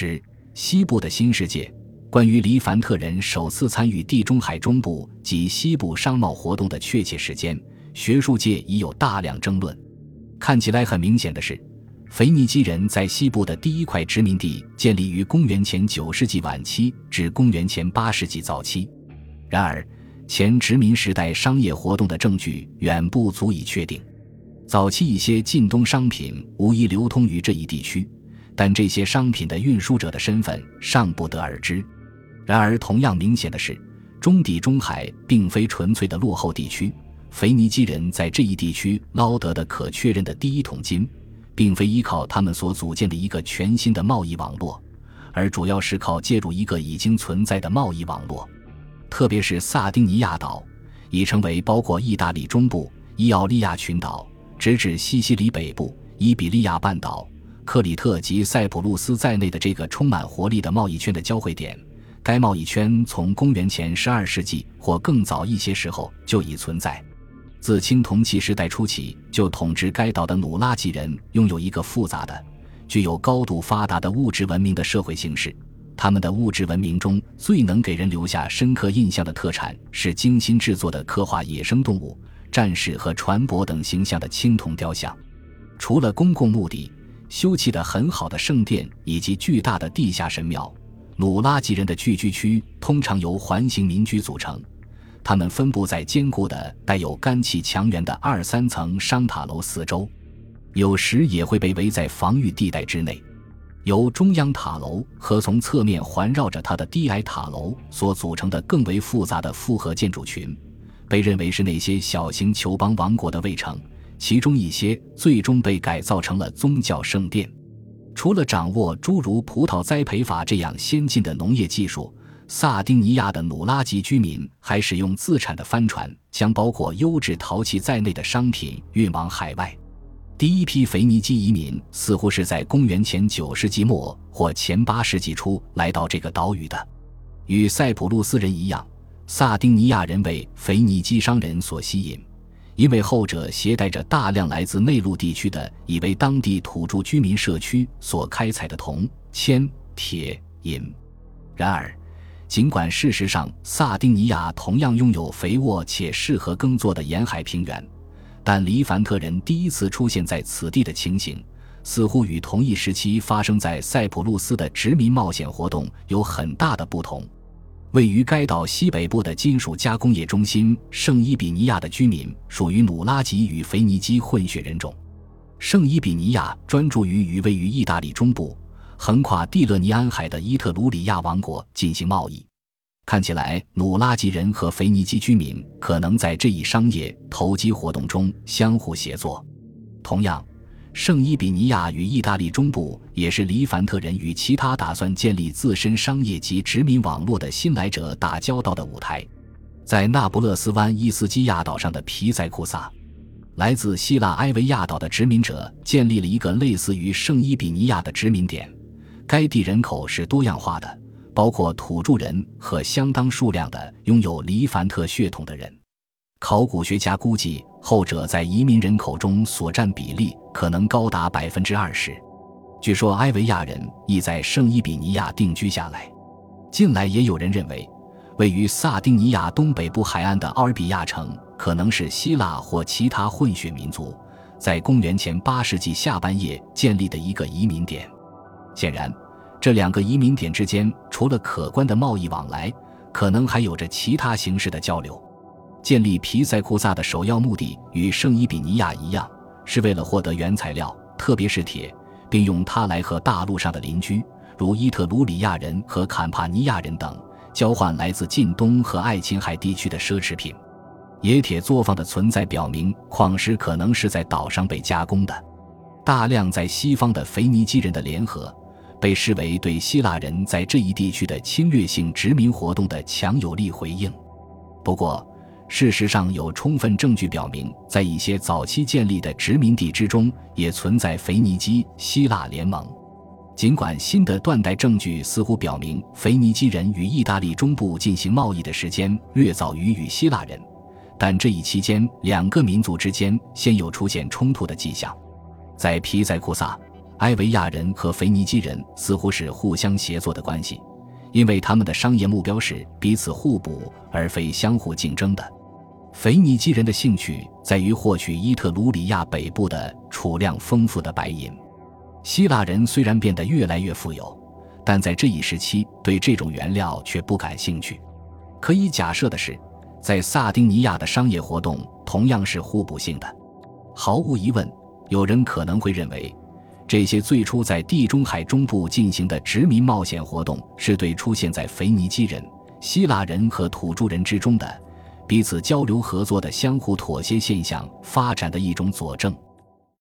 十西部的新世界，关于黎凡特人首次参与地中海中部及西部商贸活动的确切时间，学术界已有大量争论。看起来很明显的是，腓尼基人在西部的第一块殖民地建立于公元前九世纪晚期至公元前八世纪早期。然而，前殖民时代商业活动的证据远不足以确定。早期一些近东商品无疑流通于这一地区。但这些商品的运输者的身份尚不得而知。然而，同样明显的是，中地中海并非纯粹的落后地区。腓尼基人在这一地区捞得的可确认的第一桶金，并非依靠他们所组建的一个全新的贸易网络，而主要是靠借助一个已经存在的贸易网络。特别是萨丁尼亚岛，已成为包括意大利中部、伊奥利亚群岛，直至西西里北部、伊比利亚半岛。克里特及塞浦路斯在内的这个充满活力的贸易圈的交汇点，该贸易圈从公元前十二世纪或更早一些时候就已存在。自青铜器时代初期就统治该岛的努拉吉人，拥有一个复杂的、具有高度发达的物质文明的社会形式。他们的物质文明中最能给人留下深刻印象的特产是精心制作的刻画野生动物、战士和船舶等形象的青铜雕像。除了公共墓地。修葺的很好的圣殿以及巨大的地下神庙，努拉吉人的聚居区通常由环形民居组成，他们分布在坚固的带有干气墙垣的二三层商塔楼四周，有时也会被围在防御地带之内。由中央塔楼和从侧面环绕着它的低矮塔楼所组成的更为复杂的复合建筑群，被认为是那些小型酋邦王国的卫城。其中一些最终被改造成了宗教圣殿。除了掌握诸如葡萄栽培法这样先进的农业技术，萨丁尼亚的努拉吉居民还使用自产的帆船，将包括优质陶器在内的商品运往海外。第一批腓尼基移民似乎是在公元前九世纪末或前八世纪初来到这个岛屿的。与塞浦路斯人一样，萨丁尼亚人为腓尼基商人所吸引。因为后者携带着大量来自内陆地区的已为当地土著居民社区所开采的铜、铅、铁、银。然而，尽管事实上萨丁尼亚同样拥有肥沃且适合耕作的沿海平原，但黎凡特人第一次出现在此地的情形，似乎与同一时期发生在塞浦路斯的殖民冒险活动有很大的不同。位于该岛西北部的金属加工业中心圣伊比尼亚的居民属于努拉吉与腓尼基混血人种。圣伊比尼亚专注于与位于意大利中部、横跨蒂勒尼安海的伊特鲁里亚王国进行贸易。看起来，努拉吉人和腓尼基居民可能在这一商业投机活动中相互协作。同样。圣伊比尼亚与意大利中部也是黎凡特人与其他打算建立自身商业及殖民网络的新来者打交道的舞台。在那不勒斯湾伊斯基亚岛上的皮塞库萨，来自希腊埃维亚岛的殖民者建立了一个类似于圣伊比尼亚的殖民点。该地人口是多样化的，包括土著人和相当数量的拥有黎凡特血统的人。考古学家估计，后者在移民人口中所占比例可能高达百分之二十。据说埃维亚人亦在圣伊比尼亚定居下来。近来也有人认为，位于萨丁尼亚东北部海岸的奥尔比亚城可能是希腊或其他混血民族在公元前八世纪下半叶建立的一个移民点。显然，这两个移民点之间除了可观的贸易往来，可能还有着其他形式的交流。建立皮塞库萨的首要目的与圣伊比尼亚一样，是为了获得原材料，特别是铁，并用它来和大陆上的邻居，如伊特鲁里亚人和坎帕尼亚人等，交换来自近东和爱琴海地区的奢侈品。冶铁作坊的存在表明，矿石可能是在岛上被加工的。大量在西方的腓尼基人的联合，被视为对希腊人在这一地区的侵略性殖民活动的强有力回应。不过，事实上，有充分证据表明，在一些早期建立的殖民地之中，也存在腓尼基希腊联盟。尽管新的断代证据似乎表明，腓尼基人与意大利中部进行贸易的时间略早于与希腊人，但这一期间，两个民族之间先有出现冲突的迹象。在皮塞库萨，埃维亚人和腓尼基人似乎是互相协作的关系，因为他们的商业目标是彼此互补而非相互竞争的。腓尼基人的兴趣在于获取伊特鲁里亚北部的储量丰富的白银。希腊人虽然变得越来越富有，但在这一时期对这种原料却不感兴趣。可以假设的是，在萨丁尼亚的商业活动同样是互补性的。毫无疑问，有人可能会认为，这些最初在地中海中部进行的殖民冒险活动是对出现在腓尼基人、希腊人和土著人之中的彼此交流合作的相互妥协现象发展的一种佐证。